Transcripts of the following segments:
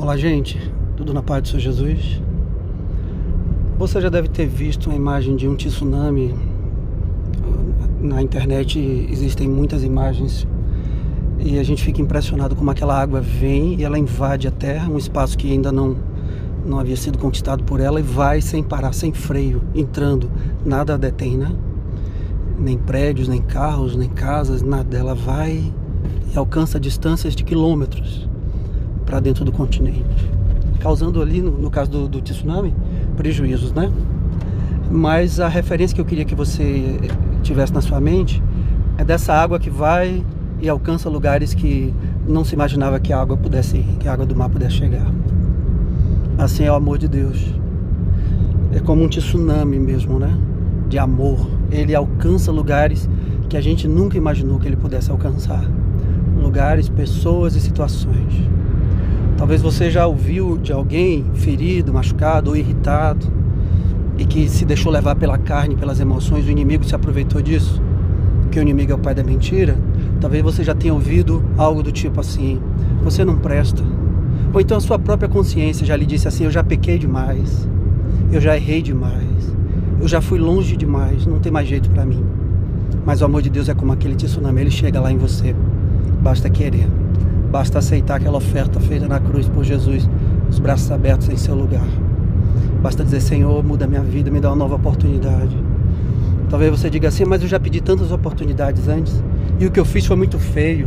Olá, gente. Tudo na paz do Senhor Jesus? Você já deve ter visto uma imagem de um tsunami. Na internet existem muitas imagens e a gente fica impressionado como aquela água vem e ela invade a terra, um espaço que ainda não não havia sido conquistado por ela e vai sem parar, sem freio, entrando. Nada a detém, né? Nem prédios, nem carros, nem casas, nada. Ela vai e alcança distâncias de quilômetros para dentro do continente, causando ali, no, no caso do, do tsunami, prejuízos, né? Mas a referência que eu queria que você tivesse na sua mente é dessa água que vai e alcança lugares que não se imaginava que a água pudesse ir, que a água do mar pudesse chegar. Assim é o amor de Deus. É como um tsunami mesmo, né? De amor. Ele alcança lugares que a gente nunca imaginou que ele pudesse alcançar. Lugares, pessoas e situações. Talvez você já ouviu de alguém ferido, machucado ou irritado e que se deixou levar pela carne, pelas emoções, o inimigo se aproveitou disso, que o inimigo é o pai da mentira. Talvez você já tenha ouvido algo do tipo assim: você não presta. Ou então a sua própria consciência já lhe disse assim: eu já pequei demais, eu já errei demais, eu já fui longe demais, não tem mais jeito para mim. Mas o amor de Deus é como aquele tsunami, ele chega lá em você, basta querer. Basta aceitar aquela oferta feita na cruz por Jesus, os braços abertos em seu lugar. Basta dizer: Senhor, muda minha vida, me dá uma nova oportunidade. Talvez você diga assim, mas eu já pedi tantas oportunidades antes e o que eu fiz foi muito feio.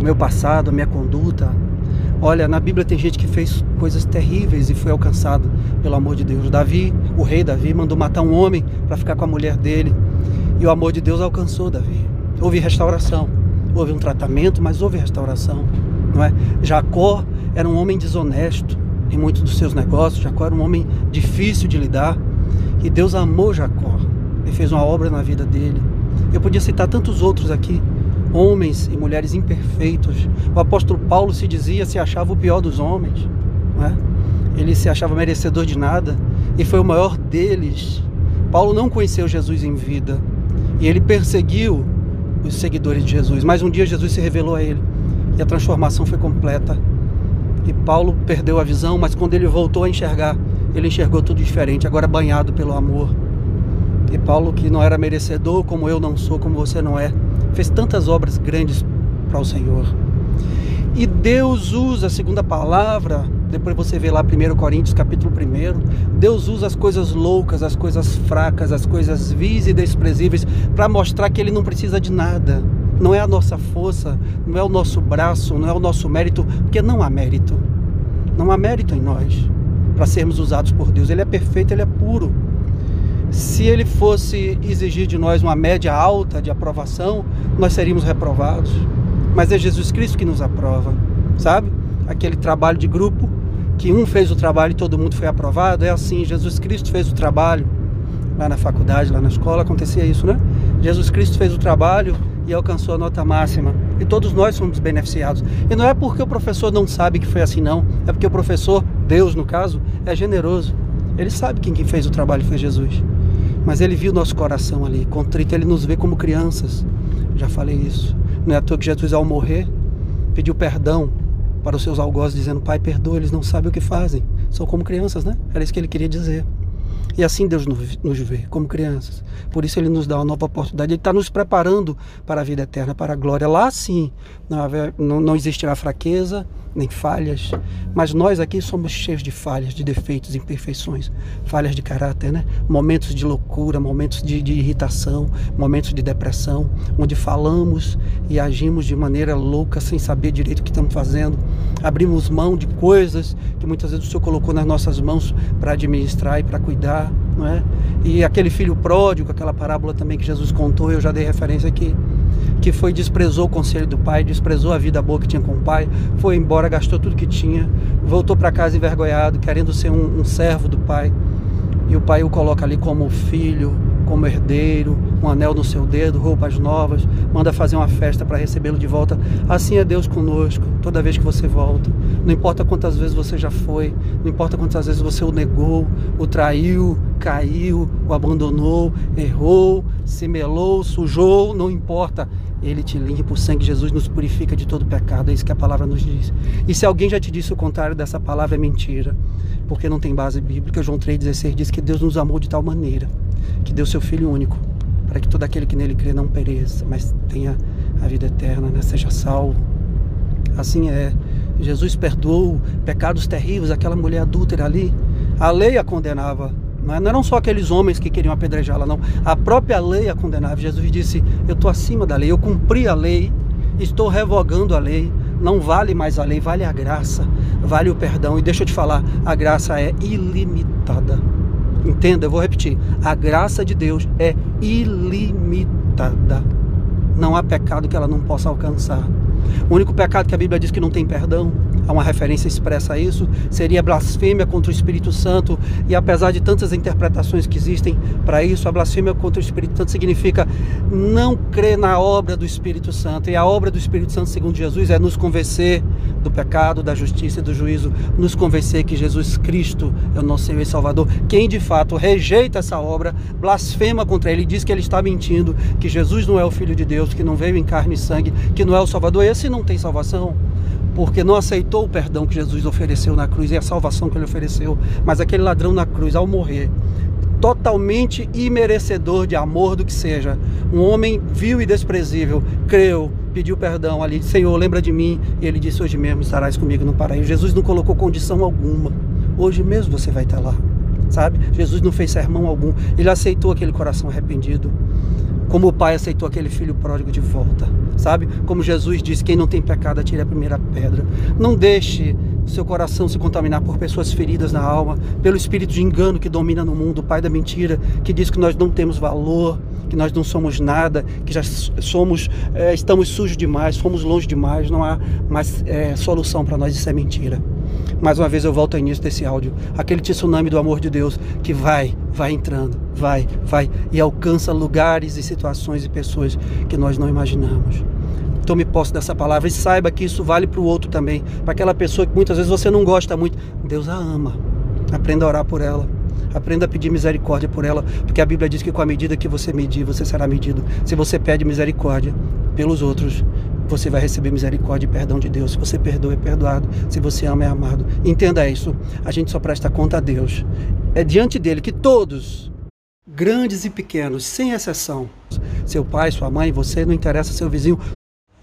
O meu passado, a minha conduta. Olha, na Bíblia tem gente que fez coisas terríveis e foi alcançado pelo amor de Deus. Davi, o rei Davi, mandou matar um homem para ficar com a mulher dele e o amor de Deus alcançou Davi. Houve restauração houve um tratamento, mas houve restauração, não é? Jacó era um homem desonesto em muitos dos seus negócios, Jacó era um homem difícil de lidar, e Deus amou Jacó e fez uma obra na vida dele. Eu podia citar tantos outros aqui, homens e mulheres imperfeitos. O apóstolo Paulo se dizia, se achava o pior dos homens, não é? Ele se achava merecedor de nada e foi o maior deles. Paulo não conheceu Jesus em vida e ele perseguiu os seguidores de Jesus. Mas um dia Jesus se revelou a ele e a transformação foi completa. E Paulo perdeu a visão, mas quando ele voltou a enxergar, ele enxergou tudo diferente, agora banhado pelo amor. E Paulo, que não era merecedor, como eu não sou, como você não é, fez tantas obras grandes para o Senhor. E Deus usa a segunda palavra depois você vê lá 1 Coríntios capítulo 1, Deus usa as coisas loucas, as coisas fracas, as coisas vis e desprezíveis para mostrar que ele não precisa de nada. Não é a nossa força, não é o nosso braço, não é o nosso mérito, porque não há mérito. Não há mérito em nós para sermos usados por Deus. Ele é perfeito, ele é puro. Se ele fosse exigir de nós uma média alta de aprovação, nós seríamos reprovados. Mas é Jesus Cristo que nos aprova, sabe? Aquele trabalho de grupo que um fez o trabalho e todo mundo foi aprovado, é assim, Jesus Cristo fez o trabalho lá na faculdade, lá na escola, acontecia isso, né? Jesus Cristo fez o trabalho e alcançou a nota máxima. E todos nós fomos beneficiados. E não é porque o professor não sabe que foi assim, não. É porque o professor, Deus no caso, é generoso. Ele sabe que quem fez o trabalho foi Jesus. Mas ele viu nosso coração ali, contrito, ele nos vê como crianças. Já falei isso. Não é à toa que Jesus, ao morrer, pediu perdão para os seus algozes, dizendo: Pai, perdoa, eles não sabem o que fazem. São como crianças, né? Era isso que ele queria dizer. E assim Deus nos vê, como crianças. Por isso Ele nos dá uma nova oportunidade. Ele está nos preparando para a vida eterna, para a glória. Lá sim, não, não existirá fraqueza, nem falhas. Mas nós aqui somos cheios de falhas, de defeitos, imperfeições. Falhas de caráter, né? Momentos de loucura, momentos de, de irritação, momentos de depressão, onde falamos e agimos de maneira louca, sem saber direito o que estamos fazendo. Abrimos mão de coisas que muitas vezes o Senhor colocou nas nossas mãos para administrar e para cuidar, não é? E aquele filho pródigo, aquela parábola também que Jesus contou, eu já dei referência aqui, que foi desprezou o conselho do pai, desprezou a vida boa que tinha com o pai, foi embora, gastou tudo que tinha, voltou para casa envergonhado, querendo ser um, um servo do pai. E o pai o coloca ali como filho, como herdeiro, um anel no seu dedo, roupas novas, manda fazer uma festa para recebê-lo de volta. Assim é Deus conosco, toda vez que você volta. Não importa quantas vezes você já foi, não importa quantas vezes você o negou, o traiu, caiu, o abandonou, errou, se melou, sujou, não importa. Ele te limpa, o sangue de Jesus nos purifica de todo pecado, é isso que a palavra nos diz. E se alguém já te disse o contrário dessa palavra, é mentira, porque não tem base bíblica. João 3,16 diz que Deus nos amou de tal maneira que deu seu Filho único, para que todo aquele que nele crê não pereça, mas tenha a vida eterna, né? seja salvo. Assim é. Jesus perdoou pecados terríveis, aquela mulher adúltera ali. A lei a condenava. É? Não eram só aqueles homens que queriam apedrejá-la, não. A própria lei a condenava. Jesus disse: Eu estou acima da lei, eu cumpri a lei, estou revogando a lei. Não vale mais a lei, vale a graça, vale o perdão. E deixa eu te falar: a graça é ilimitada. Entenda, eu vou repetir: a graça de Deus é ilimitada. Não há pecado que ela não possa alcançar. O único pecado que a Bíblia diz que não tem perdão, há uma referência expressa a isso, seria blasfêmia contra o Espírito Santo. E apesar de tantas interpretações que existem para isso, a blasfêmia contra o Espírito Santo significa não crer na obra do Espírito Santo. E a obra do Espírito Santo, segundo Jesus, é nos convencer do pecado, da justiça e do juízo, nos convencer que Jesus Cristo é o nosso Senhor e Salvador. Quem de fato rejeita essa obra, blasfema contra ele, diz que ele está mentindo, que Jesus não é o Filho de Deus, que não veio em carne e sangue, que não é o Salvador, esse não tem salvação porque não aceitou o perdão que Jesus ofereceu na cruz e a salvação que ele ofereceu. Mas aquele ladrão na cruz, ao morrer, totalmente imerecedor de amor do que seja, um homem vil e desprezível, creu, pediu perdão ali, Senhor, lembra de mim, e ele disse: Hoje mesmo estarás comigo no paraíso. Jesus não colocou condição alguma, hoje mesmo você vai estar lá, sabe? Jesus não fez sermão algum, ele aceitou aquele coração arrependido como o pai aceitou aquele filho pródigo de volta, sabe? Como Jesus disse: quem não tem pecado, atire a primeira pedra. Não deixe seu coração se contaminar por pessoas feridas na alma, pelo espírito de engano que domina no mundo, o pai da mentira, que diz que nós não temos valor, que nós não somos nada, que já somos, é, estamos sujos demais, fomos longe demais, não há mais é, solução para nós, isso é mentira. Mais uma vez eu volto ao início desse áudio. Aquele tsunami do amor de Deus que vai, vai entrando, vai, vai e alcança lugares e situações e pessoas que nós não imaginamos. Tome posse dessa palavra e saiba que isso vale para o outro também. Para aquela pessoa que muitas vezes você não gosta muito. Deus a ama. Aprenda a orar por ela. Aprenda a pedir misericórdia por ela, porque a Bíblia diz que com a medida que você medir, você será medido. Se você pede misericórdia pelos outros, você vai receber misericórdia e perdão de Deus. Se você perdoa, é perdoado. Se você ama, é amado. Entenda isso. A gente só presta conta a Deus. É diante dele que todos, grandes e pequenos, sem exceção, seu pai, sua mãe, você, não interessa seu vizinho,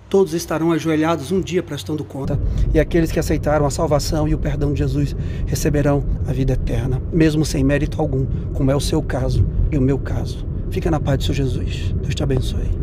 todos estarão ajoelhados um dia prestando conta. E aqueles que aceitaram a salvação e o perdão de Jesus receberão a vida eterna, mesmo sem mérito algum, como é o seu caso e o meu caso. Fica na paz seu Jesus. Deus te abençoe.